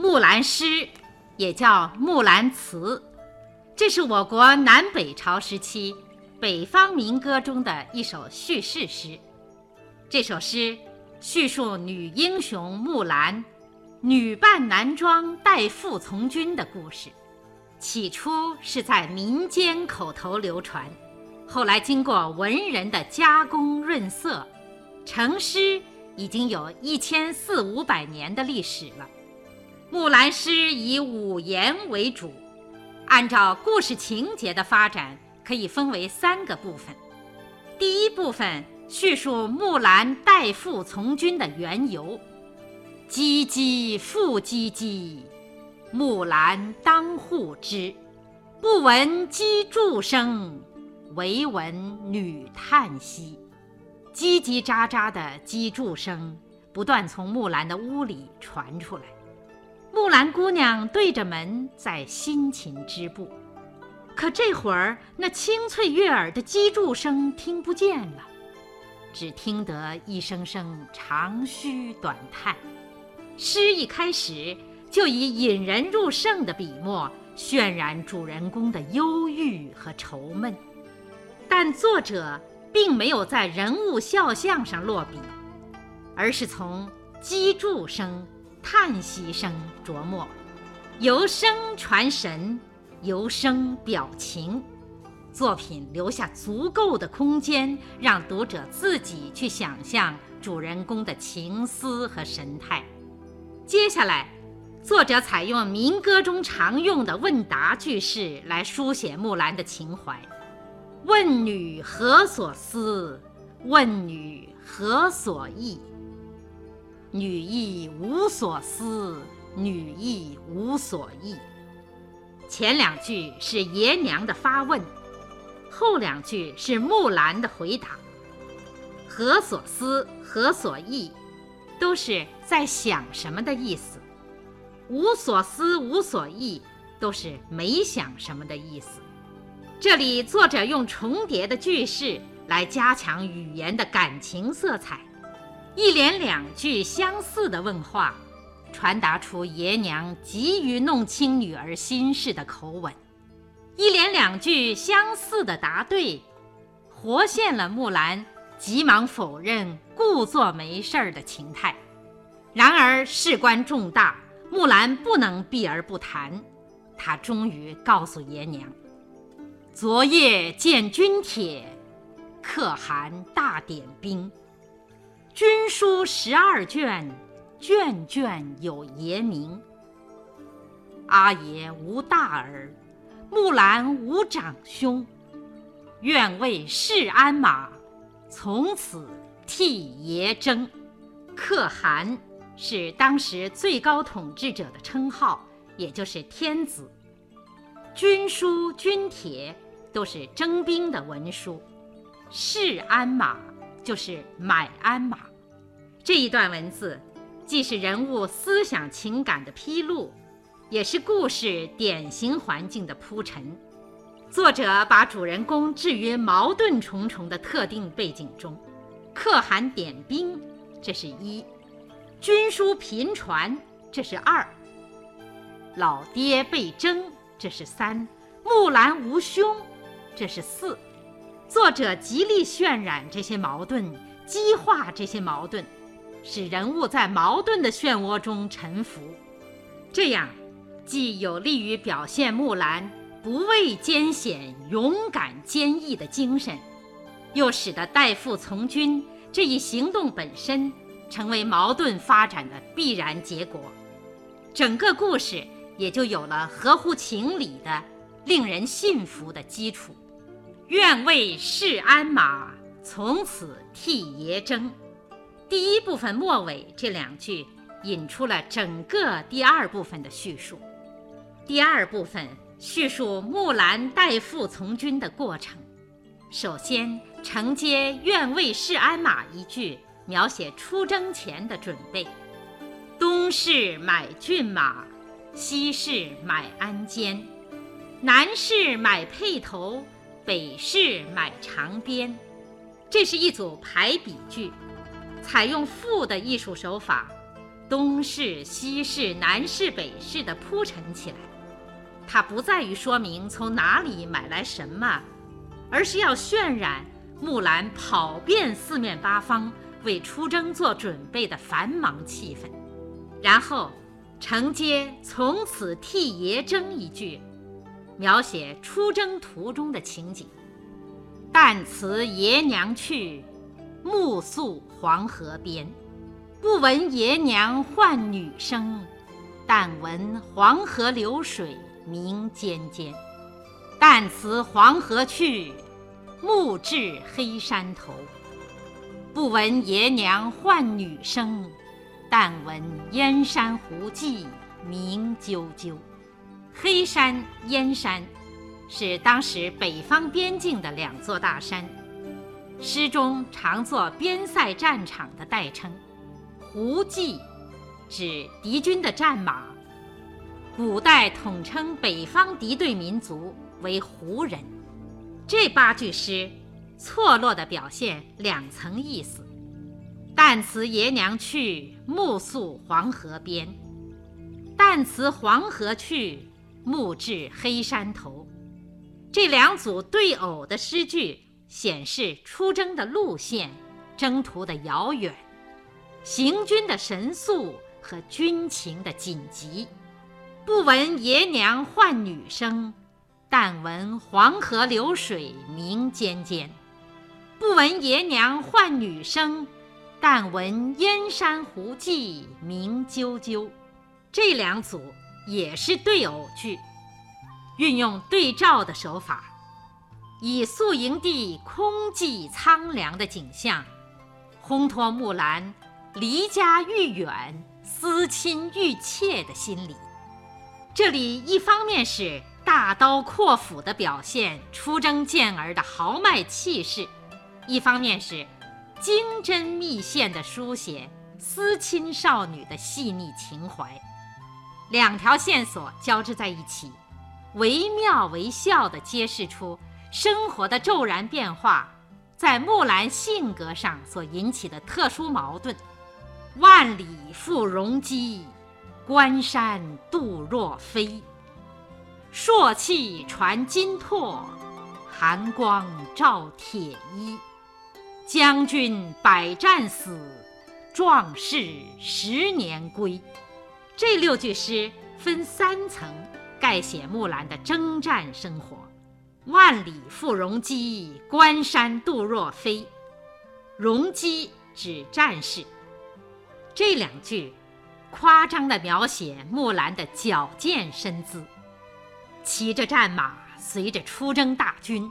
木兰诗》，也叫《木兰辞》，这是我国南北朝时期北方民歌中的一首叙事诗。这首诗叙述女英雄木兰女扮男装代父从军的故事。起初是在民间口头流传，后来经过文人的加工润色，成诗已经有一千四五百年的历史了。木兰诗以五言为主，按照故事情节的发展，可以分为三个部分。第一部分叙述木兰代父从军的缘由，唧唧复唧唧。木兰当户织，不闻机杼声，惟闻女叹息。叽叽喳喳的机杼声不断从木兰的屋里传出来。木兰姑娘对着门在辛勤织布，可这会儿那清脆悦耳的击杼声听不见了，只听得一声声长吁短叹。诗一开始。就以引人入胜的笔墨渲染主人公的忧郁和愁闷，但作者并没有在人物肖像上落笔，而是从击筑声、叹息声琢磨，由声传神，由声表情，作品留下足够的空间，让读者自己去想象主人公的情思和神态。接下来。作者采用民歌中常用的问答句式来书写木兰的情怀：“问女何所思？问女何所忆？女亦无所思，女亦无所忆。”前两句是爷娘的发问，后两句是木兰的回答。何所思？何所忆？都是在想什么的意思。无所思，无所忆，都是没想什么的意思。这里作者用重叠的句式来加强语言的感情色彩，一连两句相似的问话，传达出爷娘急于弄清女儿心事的口吻；一连两句相似的答对，活现了木兰急忙否认、故作没事儿的情态。然而事关重大。木兰不能避而不谈，她终于告诉爷娘：“昨夜见军帖，可汗大点兵。军书十二卷，卷卷有爷名。阿爷无大儿，木兰无长兄，愿为市鞍马，从此替爷征。”可汗。是当时最高统治者的称号，也就是天子。军书、军帖都是征兵的文书，市鞍马就是买鞍马。这一段文字，既是人物思想情感的披露，也是故事典型环境的铺陈。作者把主人公置于矛盾重重的特定背景中，可汗点兵，这是一。军书频传，这是二；老爹被征，这是三；木兰无兄，这是四。作者极力渲染这些矛盾，激化这些矛盾，使人物在矛盾的漩涡中沉浮。这样，既有利于表现木兰不畏艰险、勇敢坚毅的精神，又使得代父从军这一行动本身。成为矛盾发展的必然结果，整个故事也就有了合乎情理的、令人信服的基础。愿为市鞍马，从此替爷征。第一部分末尾这两句引出了整个第二部分的叙述。第二部分叙述木兰代父从军的过程，首先承接“愿为市鞍马”一句。描写出征前的准备：东市买骏马，西市买鞍鞯，南市买辔头，北市买长鞭。这是一组排比句，采用赋的艺术手法，东市、西市、南市、北市的铺陈起来。它不在于说明从哪里买来什么，而是要渲染木兰跑遍四面八方为出征做准备的繁忙气氛，然后承接“从此替爷征”一句，描写出征途中的情景：“旦辞爷娘去，暮宿黄河边。不闻爷娘唤女声，但闻黄河流水。”鸣溅溅，旦辞黄河去，暮至黑山头。不闻爷娘唤女声，但闻燕山胡骑鸣啾啾。黑山、燕山，是当时北方边境的两座大山，诗中常作边塞战场的代称。胡骑，指敌军的战马。古代统称北方敌对民族为胡人。这八句诗错落地表现两层意思：旦辞爷娘去，暮宿黄河边；旦辞黄河去，暮至黑山头。这两组对偶的诗句显示出征的路线、征途的遥远、行军的神速和军情的紧急。不闻爷娘唤女声，但闻黄河流水鸣溅溅。不闻爷娘唤女声，但闻燕山胡骑鸣啾啾。这两组也是对偶句，运用对照的手法，以宿营地空寂苍凉的景象，烘托木兰离家愈远、思亲愈切的心理。这里一方面是大刀阔斧地表现出征健儿的豪迈气势，一方面是精针密线地书写思亲少女的细腻情怀，两条线索交织在一起，惟妙惟肖地揭示出生活的骤然变化在木兰性格上所引起的特殊矛盾。万里赴戎机。关山度若飞，朔气传金柝，寒光照铁衣。将军百战死，壮士十年归。这六句诗分三层概写木兰的征战生活：万里赴戎机，关山度若飞。戎机指战士。这两句。夸张地描写木兰的矫健身姿，骑着战马，随着出征大军，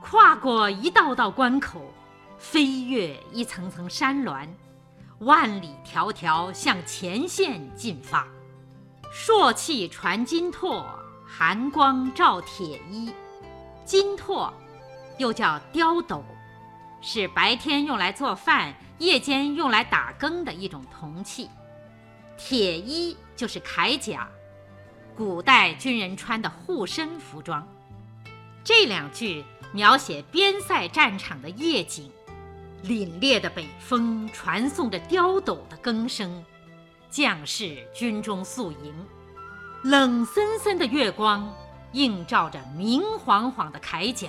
跨过一道道关口，飞越一层层山峦，万里迢迢向前线进发。朔气传金柝，寒光照铁衣。金柝，又叫刁斗，是白天用来做饭，夜间用来打更的一种铜器。铁衣就是铠甲，古代军人穿的护身服装。这两句描写边塞战场的夜景，凛冽的北风传送着刁斗的更声，将士军中宿营，冷森森的月光映照着明晃晃的铠甲，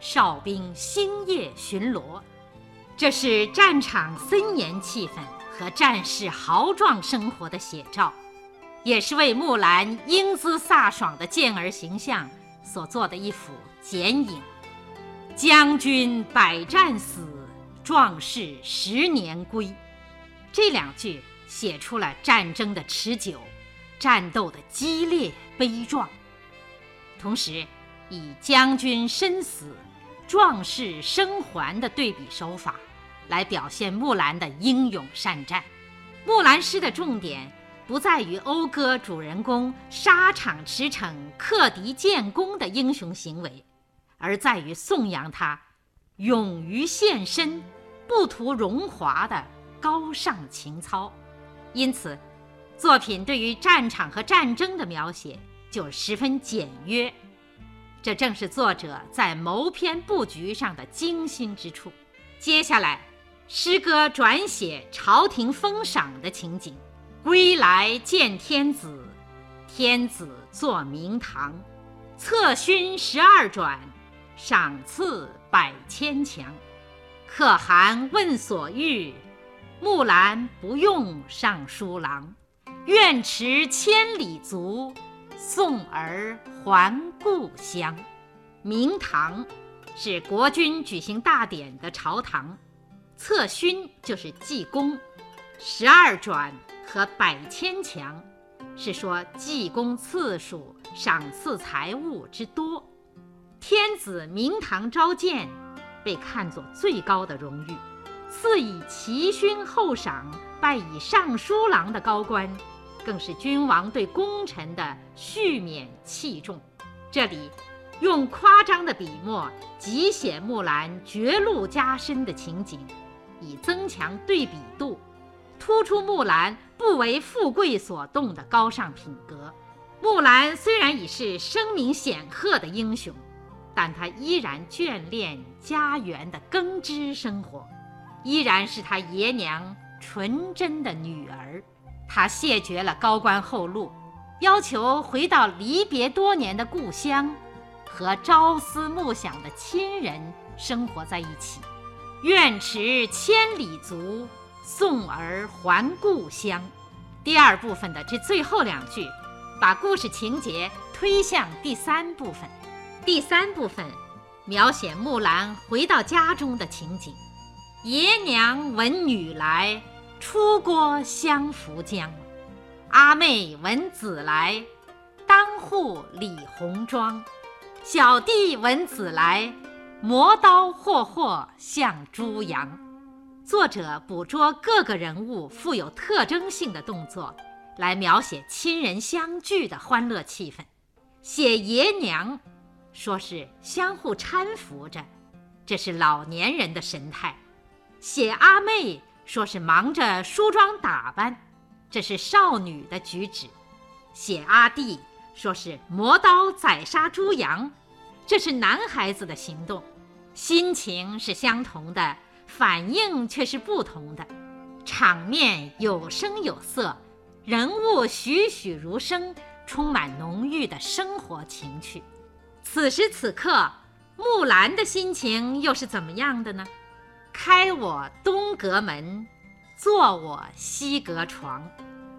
哨兵星夜巡逻，这是战场森严气氛。和战士豪壮生活的写照，也是为木兰英姿飒爽的健儿形象所做的一幅剪影。将军百战死，壮士十年归。这两句写出了战争的持久，战斗的激烈悲壮，同时以将军身死，壮士生还的对比手法。来表现木兰的英勇善战。木兰诗的重点不在于讴歌主人公沙场驰骋、克敌建功的英雄行为，而在于颂扬他勇于献身、不图荣华的高尚情操。因此，作品对于战场和战争的描写就十分简约。这正是作者在谋篇布局上的精心之处。接下来。诗歌转写朝廷封赏的情景，归来见天子，天子坐明堂，策勋十二转，赏赐百千强。可汗问所欲，木兰不用尚书郎。愿驰千里足，送儿还故乡。明堂是国君举行大典的朝堂，策勋就是记功，十二转和百千强是说记功次数、赏赐财物之多。天子明堂召见，被看作最高的荣誉，赐以奇勋厚赏，拜以尚书郎的高官。更是君王对功臣的续勉器重。这里用夸张的笔墨极写木兰绝路加身的情景，以增强对比度，突出木兰不为富贵所动的高尚品格。木兰虽然已是声名显赫的英雄，但她依然眷恋家园的耕织生活，依然是她爷娘纯真的女儿。他谢绝了高官厚禄，要求回到离别多年的故乡，和朝思暮想的亲人生活在一起。愿驰千里足，送儿还故乡。第二部分的这最后两句，把故事情节推向第三部分。第三部分描写木兰回到家中的情景。爷娘闻女来。出郭相扶将，阿妹闻姊来，当户理红妆。小弟闻姊来，磨刀霍霍向猪羊。作者捕捉各个人物富有特征性的动作，来描写亲人相聚的欢乐气氛。写爷娘，说是相互搀扶着，这是老年人的神态。写阿妹。说是忙着梳妆打扮，这是少女的举止；写阿弟，说是磨刀宰杀猪羊，这是男孩子的行动。心情是相同的，反应却是不同的。场面有声有色，人物栩栩如生，充满浓郁的生活情趣。此时此刻，木兰的心情又是怎么样的呢？开我东阁门，坐我西阁床，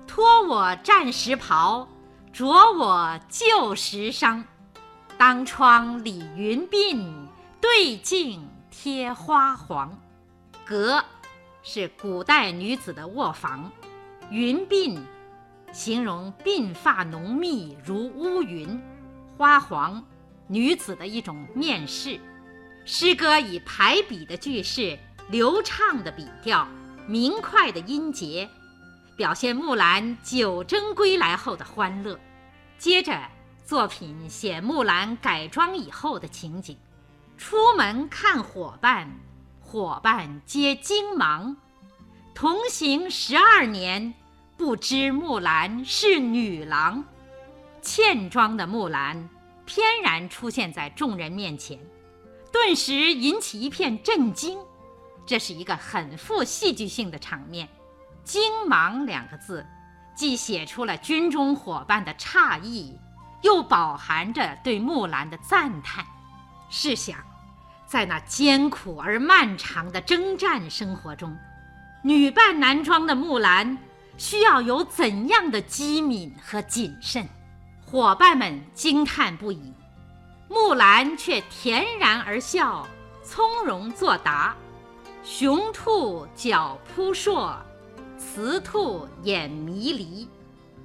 脱我战时袍，着我旧时裳。当窗理云鬓，对镜贴花黄。阁是古代女子的卧房，云鬓形容鬓发浓密如乌云，花黄女子的一种面饰。诗歌以排比的句式、流畅的笔调、明快的音节，表现木兰久征归来后的欢乐。接着，作品写木兰改装以后的情景：出门看伙伴，伙伴皆惊忙；同行十二年，不知木兰是女郎。茜装的木兰翩然出现在众人面前。顿时引起一片震惊，这是一个很富戏剧性的场面。惊忙两个字，既写出了军中伙伴的诧异，又饱含着对木兰的赞叹。试想，在那艰苦而漫长的征战生活中，女扮男装的木兰需要有怎样的机敏和谨慎？伙伴们惊叹不已。木兰却恬然而笑，从容作答：“雄兔脚扑朔，雌兔眼迷离。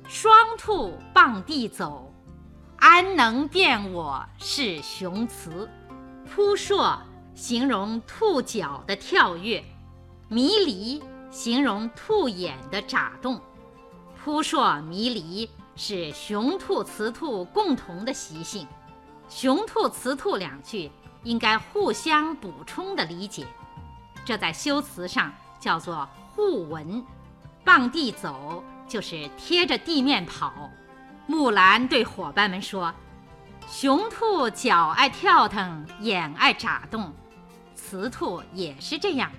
双兔傍地走，安能辨我是雄雌？扑朔形容兔脚的跳跃，迷离形容兔眼的眨动。扑朔迷离是雄兔、雌兔共同的习性。”雄兔、雌兔两句应该互相补充的理解，这在修辞上叫做互文。傍地走就是贴着地面跑。木兰对伙伴们说：“雄兔脚爱跳腾，眼爱眨动，雌兔也是这样。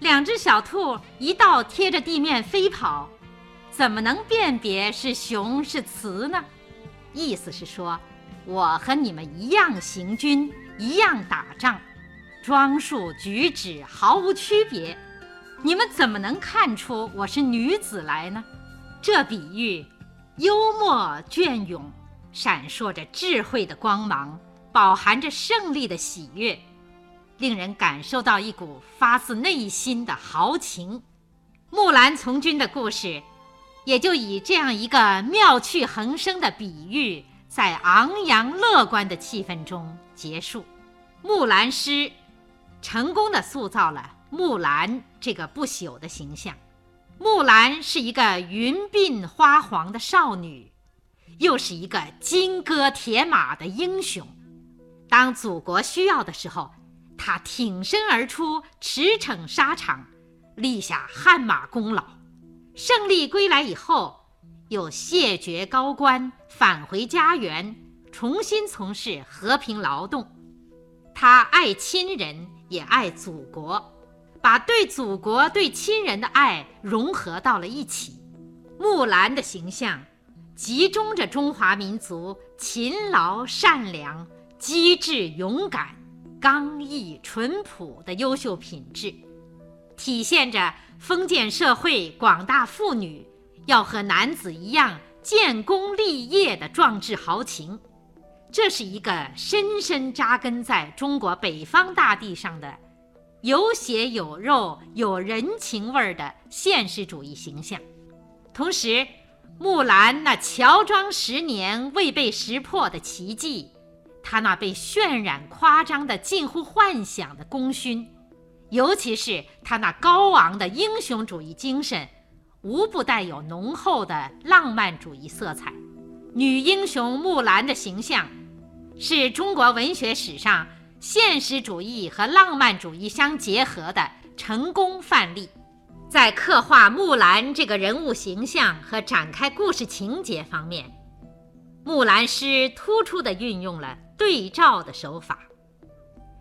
两只小兔一道贴着地面飞跑，怎么能辨别是雄是雌呢？意思是说，我和你们一样行军，一样打仗，装束举止毫无区别，你们怎么能看出我是女子来呢？这比喻幽默隽永，闪烁着智慧的光芒，饱含着胜利的喜悦，令人感受到一股发自内心的豪情。木兰从军的故事。也就以这样一个妙趣横生的比喻，在昂扬乐观的气氛中结束。《木兰诗》成功的塑造了木兰这个不朽的形象。木兰是一个云鬓花黄的少女，又是一个金戈铁马的英雄。当祖国需要的时候，她挺身而出，驰骋沙场，立下汗马功劳。胜利归来以后，又谢绝高官，返回家园，重新从事和平劳动。他爱亲人，也爱祖国，把对祖国、对亲人的爱融合到了一起。木兰的形象，集中着中华民族勤劳、善良、机智、勇敢、刚毅、淳朴的优秀品质。体现着封建社会广大妇女要和男子一样建功立业的壮志豪情，这是一个深深扎根在中国北方大地上的有血有肉、有人情味儿的现实主义形象。同时，木兰那乔装十年未被识破的奇迹，她那被渲染夸张的近乎幻想的功勋。尤其是他那高昂的英雄主义精神，无不带有浓厚的浪漫主义色彩。女英雄木兰的形象，是中国文学史上现实主义和浪漫主义相结合的成功范例。在刻画木兰这个人物形象和展开故事情节方面，木兰诗突出地运用了对照的手法。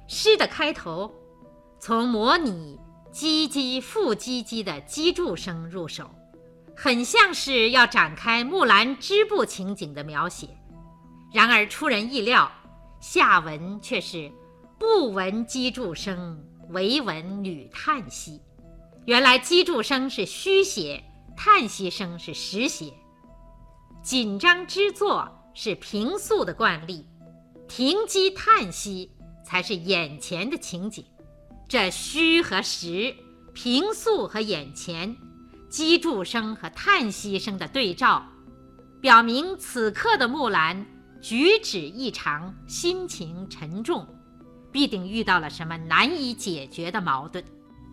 诗的开头。从模拟唧唧复唧唧的击筑声入手，很像是要展开木兰织布情景的描写。然而出人意料，下文却是不闻机杼声，唯闻女叹息。原来机杼声是虚写，叹息声是实写。紧张之作是平素的惯例，停机叹息才是眼前的情景。这虚和实，平素和眼前，击筑声和叹息声的对照，表明此刻的木兰举止异常，心情沉重，必定遇到了什么难以解决的矛盾。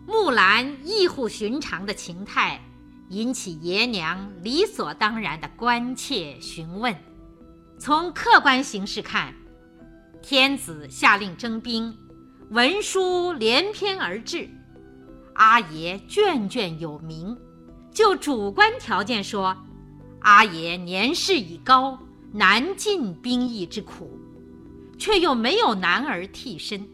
木兰异乎寻常的情态，引起爷娘理所当然的关切询问。从客观形势看，天子下令征兵。文书连篇而至，阿爷卷卷有名。就主观条件说，阿爷年事已高，难尽兵役之苦，却又没有男儿替身。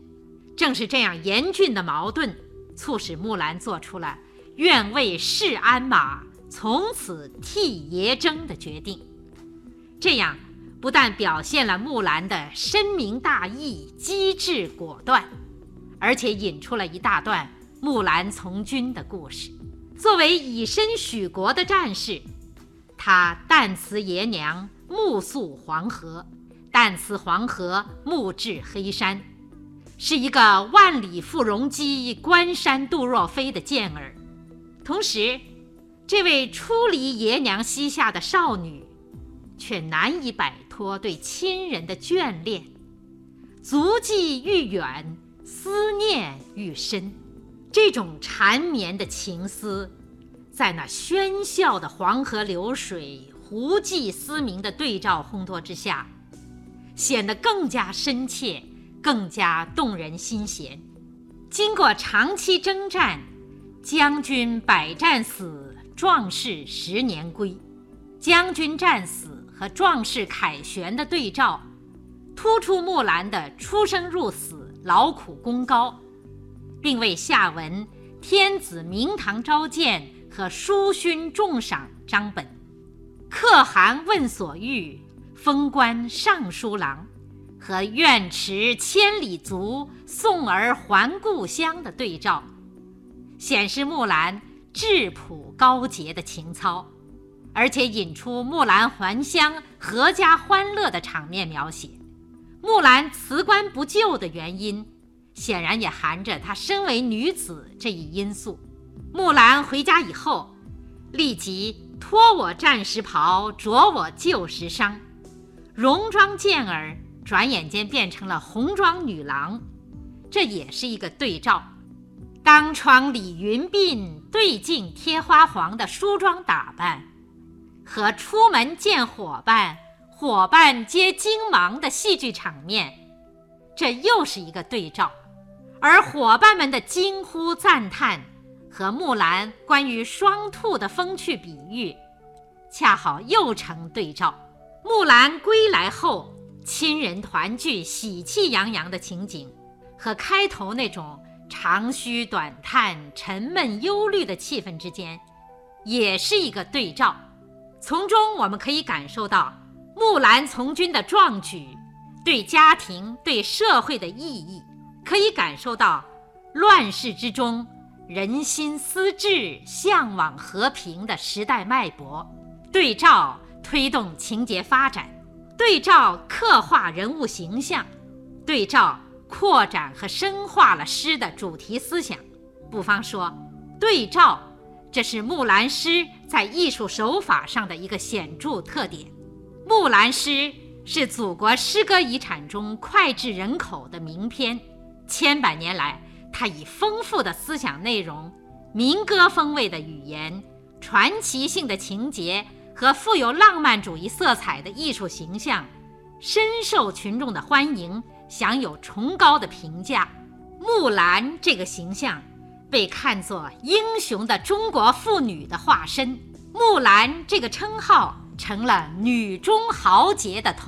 正是这样严峻的矛盾，促使木兰做出了愿为市鞍马，从此替爷征的决定。这样不但表现了木兰的深明大义、机智果断。而且引出了一大段木兰从军的故事。作为以身许国的战士，他旦辞爷娘，目宿黄河；旦辞黄河，目至黑山，是一个万里赴戎机，关山度若飞的健儿。同时，这位出离爷娘膝下的少女，却难以摆脱对亲人的眷恋，足迹愈远。思念愈深，这种缠绵的情思，在那喧嚣的黄河流水、胡骑嘶鸣的对照烘托之下，显得更加深切，更加动人心弦。经过长期征战，将军百战死，壮士十年归。将军战死和壮士凯旋的对照，突出木兰的出生入死。劳苦功高，并为下文天子明堂召见和书勋重赏张本，可汗问所欲，封官尚书郎，和愿驰千里足，送儿还故乡的对照，显示木兰质朴高洁的情操，而且引出木兰还乡、阖家欢乐的场面描写。木兰辞官不就的原因，显然也含着她身为女子这一因素。木兰回家以后，立即脱我战时袍，着我旧时裳，戎装健儿，转眼间变成了红妆女郎，这也是一个对照。当窗理云鬓，对镜贴花黄的梳妆打扮，和出门见伙伴，伙伴皆惊忙的戏剧场面，这又是一个对照。而伙伴们的惊呼赞叹。和木兰关于双兔的风趣比喻，恰好又成对照。木兰归来后，亲人团聚、喜气洋洋的情景，和开头那种长吁短叹、沉闷忧虑的气氛之间，也是一个对照。从中我们可以感受到木兰从军的壮举，对家庭、对社会的意义，可以感受到乱世之中。人心思志向往和平的时代脉搏，对照推动情节发展，对照刻画人物形象，对照扩展和深化了诗的主题思想。不妨说，对照，这是木兰诗在艺术手法上的一个显著特点。木兰诗是祖国诗歌遗产中脍炙人口的名篇，千百年来。它以丰富的思想内容、民歌风味的语言、传奇性的情节和富有浪漫主义色彩的艺术形象，深受群众的欢迎，享有崇高的评价。木兰这个形象被看作英雄的中国妇女的化身，木兰这个称号成了女中豪杰的同。